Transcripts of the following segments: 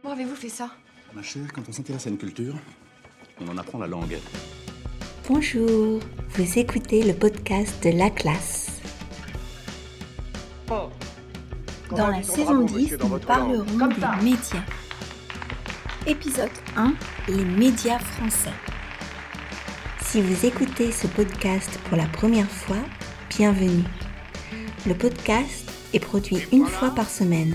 Comment avez-vous fait ça? Ma chère, quand on s'intéresse à une culture, on en apprend la langue. Bonjour, vous écoutez le podcast de La Classe. Dans la saison 10, nous parlerons des médias. Épisode 1, les médias français. Si vous écoutez ce podcast pour la première fois, bienvenue. Le podcast est produit une fois par semaine.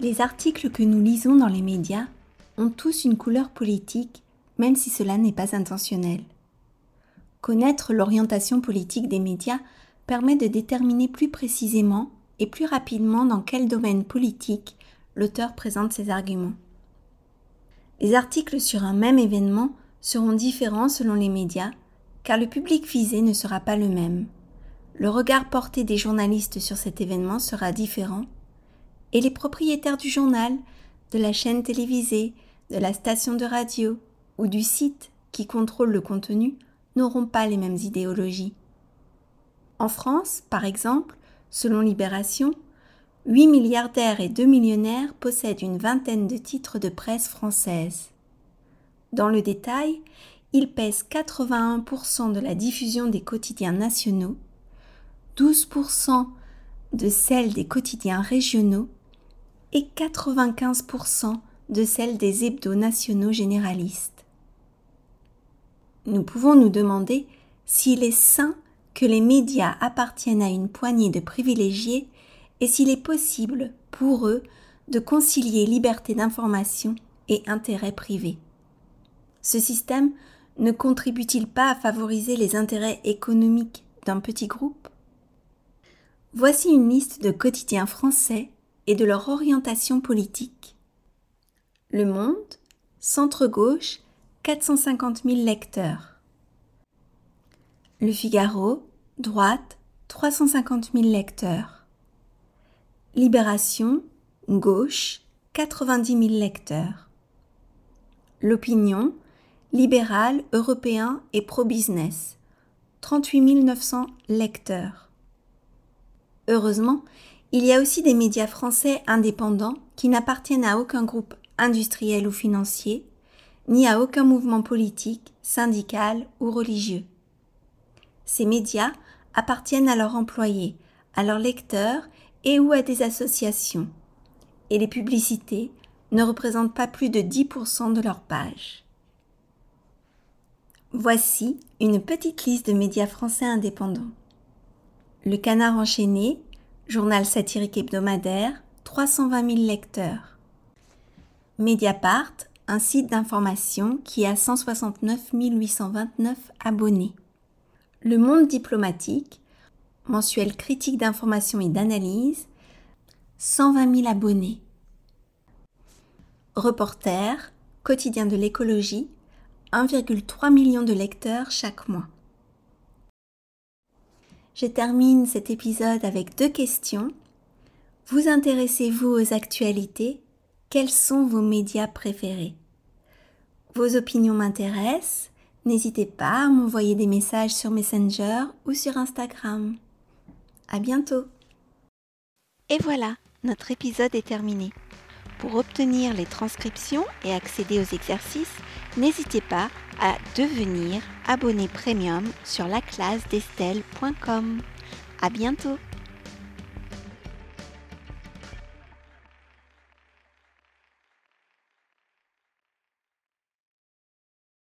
Les articles que nous lisons dans les médias ont tous une couleur politique, même si cela n'est pas intentionnel. Connaître l'orientation politique des médias permet de déterminer plus précisément et plus rapidement dans quel domaine politique l'auteur présente ses arguments. Les articles sur un même événement seront différents selon les médias, car le public visé ne sera pas le même. Le regard porté des journalistes sur cet événement sera différent et les propriétaires du journal, de la chaîne télévisée, de la station de radio ou du site qui contrôle le contenu n'auront pas les mêmes idéologies. En France, par exemple, selon Libération, 8 milliardaires et 2 millionnaires possèdent une vingtaine de titres de presse française. Dans le détail, ils pèsent 81% de la diffusion des quotidiens nationaux, 12% de celle des quotidiens régionaux et 95% de celle des hebdos nationaux généralistes. Nous pouvons nous demander s'il est sain que les médias appartiennent à une poignée de privilégiés et s'il est possible pour eux de concilier liberté d'information et intérêt privé. Ce système ne contribue-t-il pas à favoriser les intérêts économiques d'un petit groupe? Voici une liste de quotidiens français et de leur orientation politique. Le Monde, centre-gauche, 450 000 lecteurs. Le Figaro, droite, 350 000 lecteurs. Libération, gauche, 90 000 lecteurs. L'Opinion, libéral, européen et pro-business, 38 900 lecteurs. Heureusement, il y a aussi des médias français indépendants qui n'appartiennent à aucun groupe industriel ou financier, ni à aucun mouvement politique, syndical ou religieux. Ces médias appartiennent à leurs employés, à leurs lecteurs et ou à des associations. Et les publicités ne représentent pas plus de 10% de leurs pages. Voici une petite liste de médias français indépendants. Le Canard enchaîné, journal satirique hebdomadaire, 320 000 lecteurs. Mediapart, un site d'information qui a 169 829 abonnés. Le Monde diplomatique, mensuel critique d'information et d'analyse, 120 000 abonnés. Reporter, quotidien de l'écologie, 1,3 million de lecteurs chaque mois. Je termine cet épisode avec deux questions. Vous intéressez-vous aux actualités? Quels sont vos médias préférés? Vos opinions m'intéressent. N'hésitez pas à m'envoyer des messages sur Messenger ou sur Instagram. À bientôt. Et voilà, notre épisode est terminé. Pour obtenir les transcriptions et accéder aux exercices, n'hésitez pas à devenir abonné premium sur laclassedestelle.com. À bientôt!